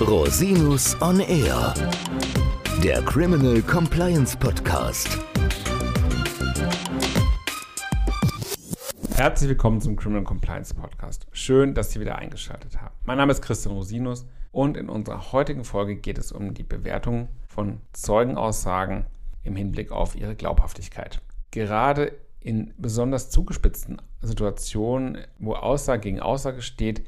Rosinus on Air, der Criminal Compliance Podcast. Herzlich willkommen zum Criminal Compliance Podcast. Schön, dass Sie wieder eingeschaltet haben. Mein Name ist Christian Rosinus und in unserer heutigen Folge geht es um die Bewertung von Zeugenaussagen im Hinblick auf ihre Glaubhaftigkeit. Gerade in besonders zugespitzten Situationen, wo Aussage gegen Aussage steht,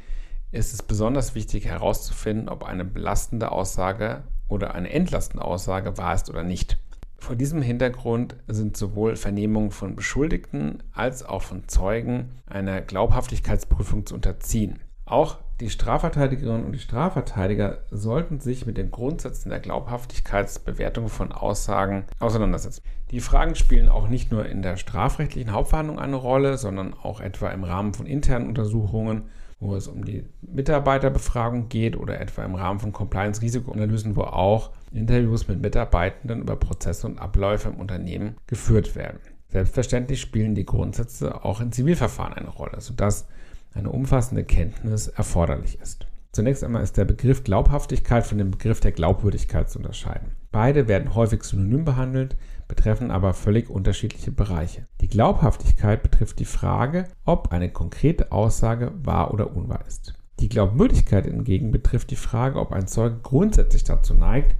ist es besonders wichtig herauszufinden, ob eine belastende Aussage oder eine entlastende Aussage wahr ist oder nicht. Vor diesem Hintergrund sind sowohl Vernehmungen von Beschuldigten als auch von Zeugen einer Glaubhaftigkeitsprüfung zu unterziehen. Auch die Strafverteidigerinnen und die Strafverteidiger sollten sich mit den Grundsätzen der Glaubhaftigkeitsbewertung von Aussagen auseinandersetzen. Die Fragen spielen auch nicht nur in der strafrechtlichen Hauptverhandlung eine Rolle, sondern auch etwa im Rahmen von internen Untersuchungen, wo es um die Mitarbeiterbefragung geht oder etwa im Rahmen von Compliance-Risikoanalysen, wo auch Interviews mit Mitarbeitenden über Prozesse und Abläufe im Unternehmen geführt werden. Selbstverständlich spielen die Grundsätze auch in Zivilverfahren eine Rolle, sodass eine umfassende Kenntnis erforderlich ist. Zunächst einmal ist der Begriff Glaubhaftigkeit von dem Begriff der Glaubwürdigkeit zu unterscheiden. Beide werden häufig synonym behandelt, betreffen aber völlig unterschiedliche Bereiche. Die Glaubhaftigkeit betrifft die Frage, ob eine konkrete Aussage wahr oder unwahr ist. Die Glaubwürdigkeit hingegen betrifft die Frage, ob ein Zeuge grundsätzlich dazu neigt,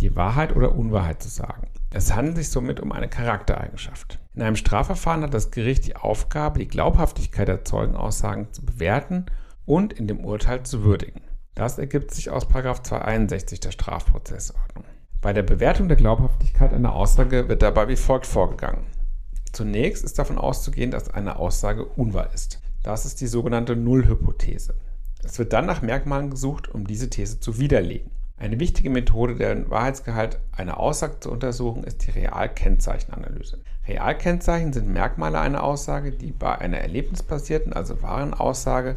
die Wahrheit oder Unwahrheit zu sagen. Es handelt sich somit um eine Charaktereigenschaft. In einem Strafverfahren hat das Gericht die Aufgabe, die Glaubhaftigkeit der Zeugenaussagen zu bewerten und in dem Urteil zu würdigen. Das ergibt sich aus 261 der Strafprozessordnung. Bei der Bewertung der Glaubhaftigkeit einer Aussage wird dabei wie folgt vorgegangen. Zunächst ist davon auszugehen, dass eine Aussage unwahr ist. Das ist die sogenannte Nullhypothese. Es wird dann nach Merkmalen gesucht, um diese These zu widerlegen. Eine wichtige Methode, den Wahrheitsgehalt einer Aussage zu untersuchen, ist die Realkennzeichenanalyse. Realkennzeichen sind Merkmale einer Aussage, die bei einer erlebnisbasierten, also wahren Aussage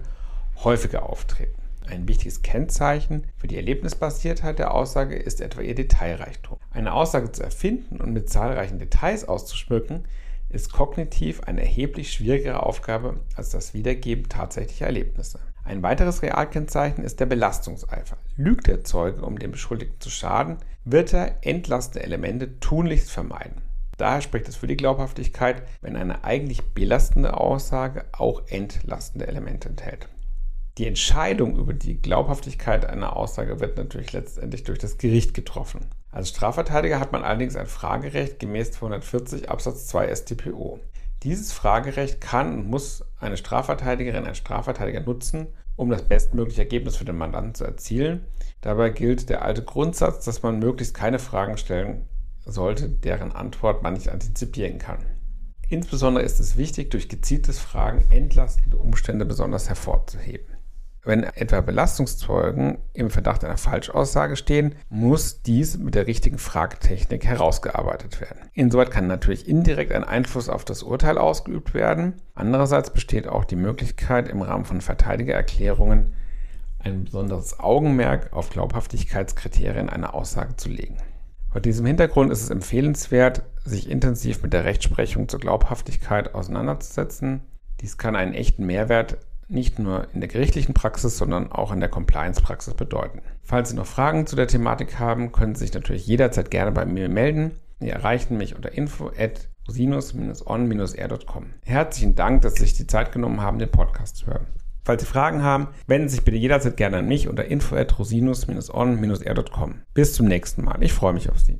häufiger auftreten. Ein wichtiges Kennzeichen für die Erlebnisbasiertheit der Aussage ist etwa ihr Detailreichtum. Eine Aussage zu erfinden und mit zahlreichen Details auszuschmücken, ist kognitiv eine erheblich schwierigere Aufgabe als das Wiedergeben tatsächlicher Erlebnisse. Ein weiteres Realkennzeichen ist der Belastungseifer. Lügt der Zeuge, um dem Beschuldigten zu schaden, wird er entlastende Elemente tunlichst vermeiden. Daher spricht es für die Glaubhaftigkeit, wenn eine eigentlich belastende Aussage auch entlastende Elemente enthält. Die Entscheidung über die Glaubhaftigkeit einer Aussage wird natürlich letztendlich durch das Gericht getroffen. Als Strafverteidiger hat man allerdings ein Fragerecht gemäß 240 Absatz 2 StPO. Dieses Fragerecht kann und muss eine Strafverteidigerin, ein Strafverteidiger nutzen, um das bestmögliche Ergebnis für den Mandanten zu erzielen. Dabei gilt der alte Grundsatz, dass man möglichst keine Fragen stellen sollte, deren Antwort man nicht antizipieren kann. Insbesondere ist es wichtig, durch gezieltes Fragen entlastende Umstände besonders hervorzuheben. Wenn etwa Belastungszeugen im Verdacht einer Falschaussage stehen, muss dies mit der richtigen Fragetechnik herausgearbeitet werden. Insoweit kann natürlich indirekt ein Einfluss auf das Urteil ausgeübt werden. Andererseits besteht auch die Möglichkeit, im Rahmen von Verteidigererklärungen ein besonderes Augenmerk auf Glaubhaftigkeitskriterien einer Aussage zu legen. Vor diesem Hintergrund ist es empfehlenswert, sich intensiv mit der Rechtsprechung zur Glaubhaftigkeit auseinanderzusetzen. Dies kann einen echten Mehrwert nicht nur in der gerichtlichen Praxis, sondern auch in der Compliance-Praxis bedeuten. Falls Sie noch Fragen zu der Thematik haben, können Sie sich natürlich jederzeit gerne bei mir melden. Sie erreichen mich unter info at rosinus-on-r.com. Herzlichen Dank, dass Sie sich die Zeit genommen haben, den Podcast zu hören. Falls Sie Fragen haben, wenden Sie sich bitte jederzeit gerne an mich unter info at rosinus-on-r.com. Bis zum nächsten Mal. Ich freue mich auf Sie.